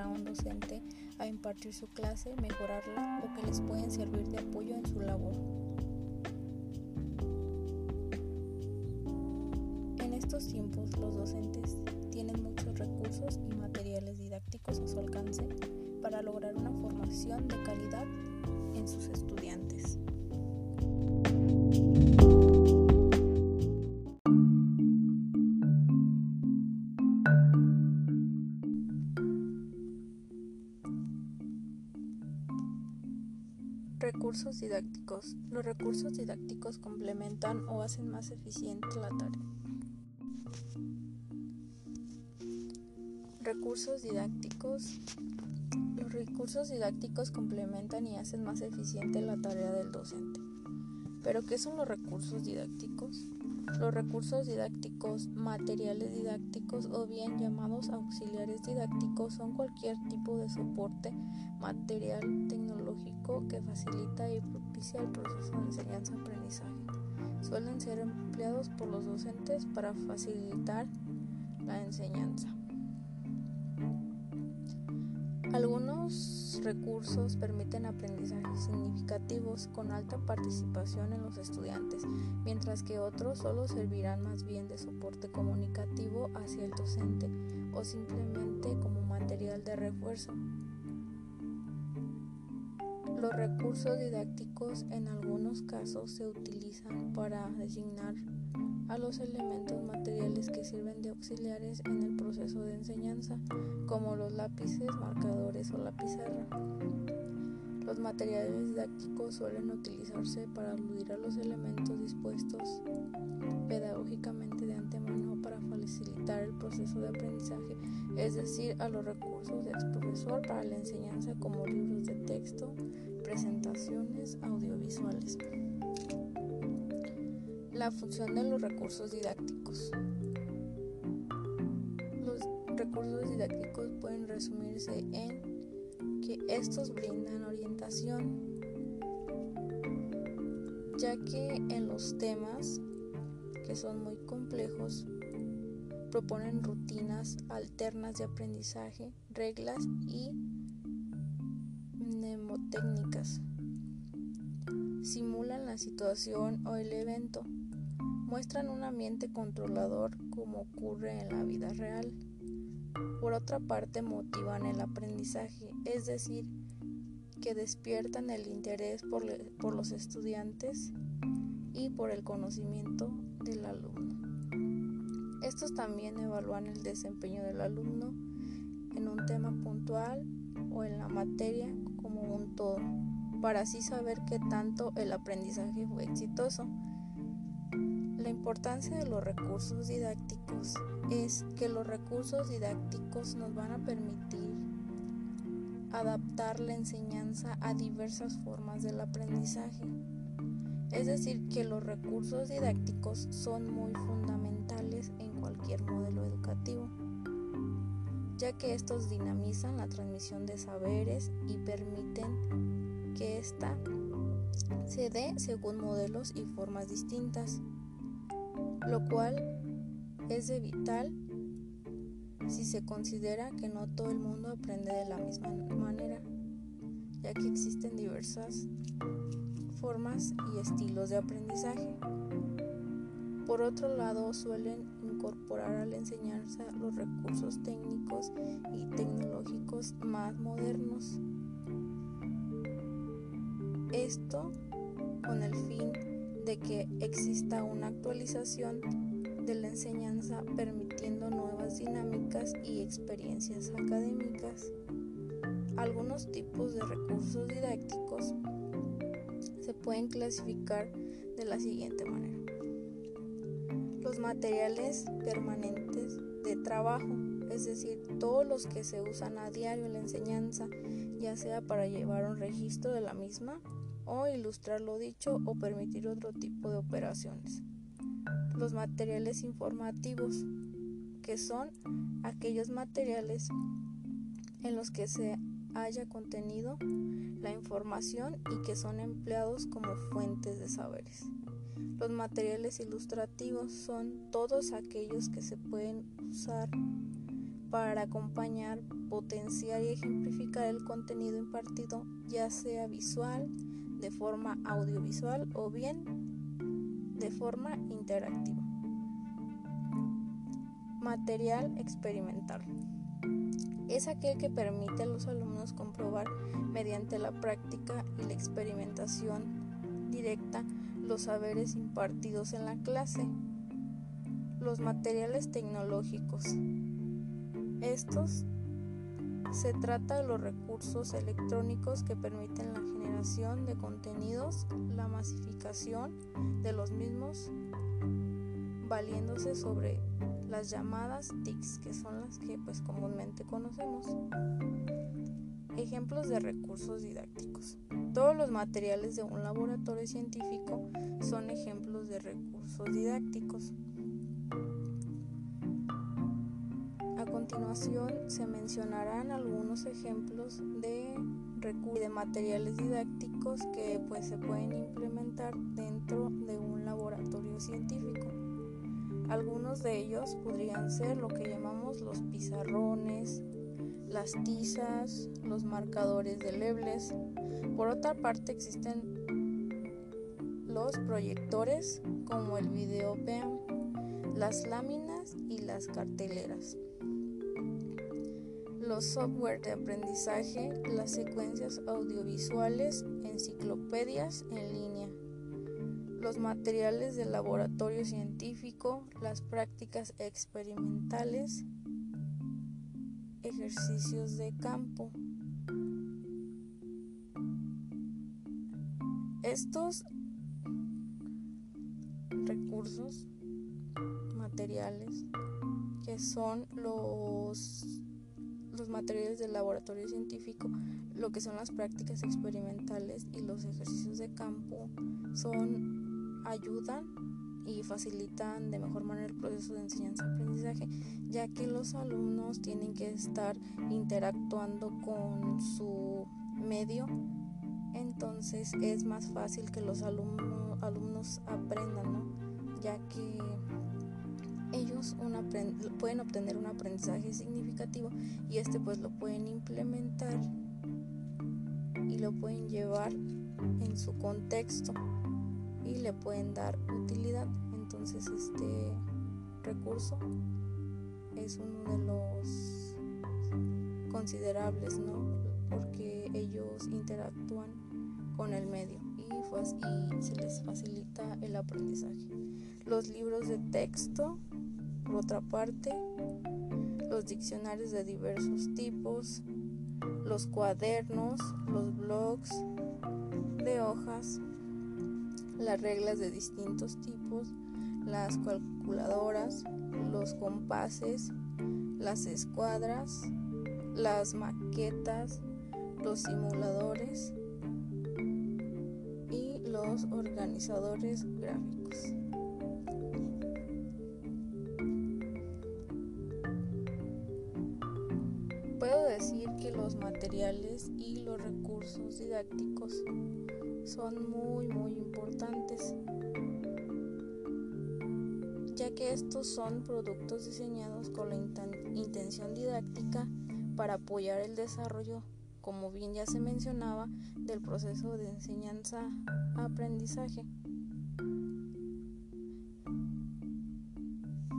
a un docente a impartir su clase, mejorarla o que les pueden servir de apoyo en su labor. En estos tiempos los docentes tienen muchos recursos y materiales didácticos a su alcance para lograr una formación de calidad en sus estudiantes. Recursos didácticos. Los recursos didácticos complementan o hacen más eficiente la tarea. Recursos didácticos. Los recursos didácticos complementan y hacen más eficiente la tarea del docente. ¿Pero qué son los recursos didácticos? Los recursos didácticos, materiales didácticos o bien llamados auxiliares didácticos son cualquier tipo de soporte material que facilita y propicia el proceso de enseñanza-aprendizaje. Suelen ser empleados por los docentes para facilitar la enseñanza. Algunos recursos permiten aprendizajes significativos con alta participación en los estudiantes, mientras que otros solo servirán más bien de soporte comunicativo hacia el docente o simplemente como material de refuerzo. Los recursos didácticos en algunos casos se utilizan para designar a los elementos materiales que sirven de auxiliares en el proceso de enseñanza, como los lápices, marcadores o la pizarra. Los materiales didácticos suelen utilizarse para aludir a los elementos dispuestos pedagógicamente de antemano para facilitar el proceso de aprendizaje, es decir, a los recursos del profesor para la enseñanza como libros de texto, presentaciones audiovisuales. La función de los recursos didácticos. Los recursos didácticos pueden resumirse en que estos brindan orientación, ya que en los temas que son muy complejos proponen rutinas alternas de aprendizaje, reglas y mnemotécnicas. Simulan la situación o el evento. Muestran un ambiente controlador como ocurre en la vida real. Por otra parte, motivan el aprendizaje, es decir, que despiertan el interés por, por los estudiantes y por el conocimiento del alumno. Estos también evalúan el desempeño del alumno en un tema puntual o en la materia como un todo, para así saber qué tanto el aprendizaje fue exitoso. La importancia de los recursos didácticos es que los recursos didácticos nos van a permitir adaptar la enseñanza a diversas formas del aprendizaje. Es decir, que los recursos didácticos son muy fundamentales en cualquier modelo educativo, ya que estos dinamizan la transmisión de saberes y permiten que ésta se dé según modelos y formas distintas, lo cual es de vital si se considera que no todo el mundo aprende de la misma manera, ya que existen diversas formas y estilos de aprendizaje. Por otro lado, suelen incorporar a la enseñanza los recursos técnicos y tecnológicos más modernos. Esto con el fin de que exista una actualización de la enseñanza permitiendo nuevas dinámicas y experiencias académicas. Algunos tipos de recursos didácticos se pueden clasificar de la siguiente manera. Materiales permanentes de trabajo, es decir, todos los que se usan a diario en la enseñanza, ya sea para llevar un registro de la misma o ilustrar lo dicho o permitir otro tipo de operaciones. Los materiales informativos, que son aquellos materiales en los que se haya contenido la información y que son empleados como fuentes de saberes. Los materiales ilustrativos son todos aquellos que se pueden usar para acompañar, potenciar y ejemplificar el contenido impartido, ya sea visual, de forma audiovisual o bien de forma interactiva. Material experimental. Es aquel que permite a los alumnos comprobar mediante la práctica y la experimentación directa los saberes impartidos en la clase. Los materiales tecnológicos. Estos se trata de los recursos electrónicos que permiten la generación de contenidos, la masificación de los mismos, valiéndose sobre las llamadas TICs, que son las que pues comúnmente conocemos. Ejemplos de recursos didácticos. Todos los materiales de un laboratorio científico son ejemplos de recursos didácticos. continuación se mencionarán algunos ejemplos de de materiales didácticos que pues se pueden implementar dentro de un laboratorio científico. Algunos de ellos podrían ser lo que llamamos los pizarrones, las tizas, los marcadores de lebles. Por otra parte existen los proyectores como el video BEAM, las láminas y las carteleras los software de aprendizaje, las secuencias audiovisuales, enciclopedias en línea, los materiales del laboratorio científico, las prácticas experimentales, ejercicios de campo. Estos recursos materiales que son los los materiales del laboratorio científico, lo que son las prácticas experimentales y los ejercicios de campo, son ayudan y facilitan de mejor manera el proceso de enseñanza-aprendizaje, ya que los alumnos tienen que estar interactuando con su medio, entonces es más fácil que los alumnos, aprendan, ¿no? ya que ellos pueden obtener un aprendizaje significativo y este pues lo pueden implementar y lo pueden llevar en su contexto y le pueden dar utilidad. Entonces este recurso es uno de los considerables, ¿no? Porque ellos interactúan con el medio y, se les facilita el aprendizaje. Los libros de texto por otra parte, los diccionarios de diversos tipos, los cuadernos, los blogs de hojas, las reglas de distintos tipos, las calculadoras, los compases, las escuadras, las maquetas, los simuladores los organizadores gráficos. los materiales y los recursos didácticos son muy muy importantes ya que estos son productos diseñados con la intención didáctica para apoyar el desarrollo, como bien ya se mencionaba, del proceso de enseñanza-aprendizaje.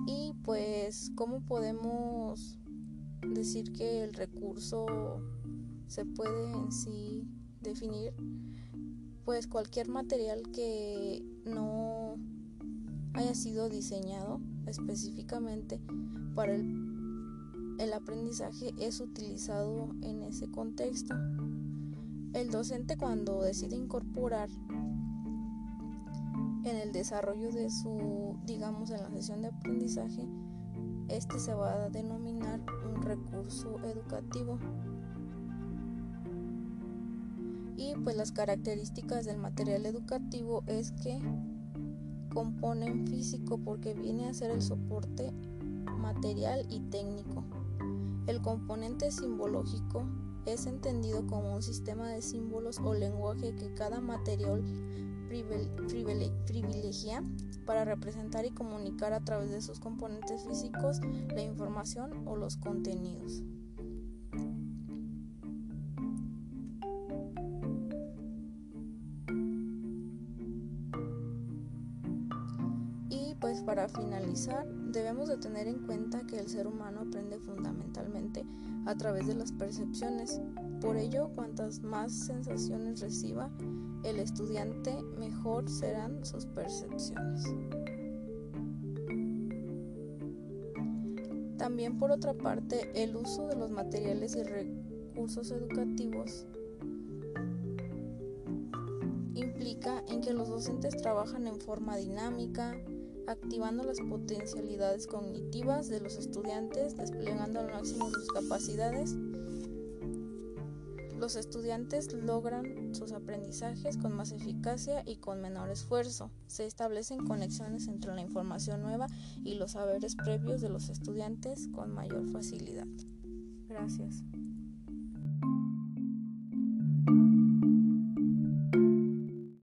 Y pues, ¿cómo podemos decir que el recurso se puede en sí definir, pues cualquier material que no haya sido diseñado específicamente para el, el aprendizaje es utilizado en ese contexto. El docente cuando decide incorporar en el desarrollo de su, digamos, en la sesión de aprendizaje, este se va a denominar un recurso educativo. Y pues las características del material educativo es que componen físico porque viene a ser el soporte material y técnico. El componente simbológico es entendido como un sistema de símbolos o lenguaje que cada material privilegia para representar y comunicar a través de sus componentes físicos la información o los contenidos. Y pues para finalizar, debemos de tener en cuenta que el ser humano aprende fundamentalmente a través de las percepciones. Por ello, cuantas más sensaciones reciba el estudiante, mejor serán sus percepciones. También por otra parte, el uso de los materiales y recursos educativos implica en que los docentes trabajan en forma dinámica, activando las potencialidades cognitivas de los estudiantes, desplegando al máximo sus capacidades. Los estudiantes logran sus aprendizajes con más eficacia y con menor esfuerzo. Se establecen conexiones entre la información nueva y los saberes previos de los estudiantes con mayor facilidad. Gracias.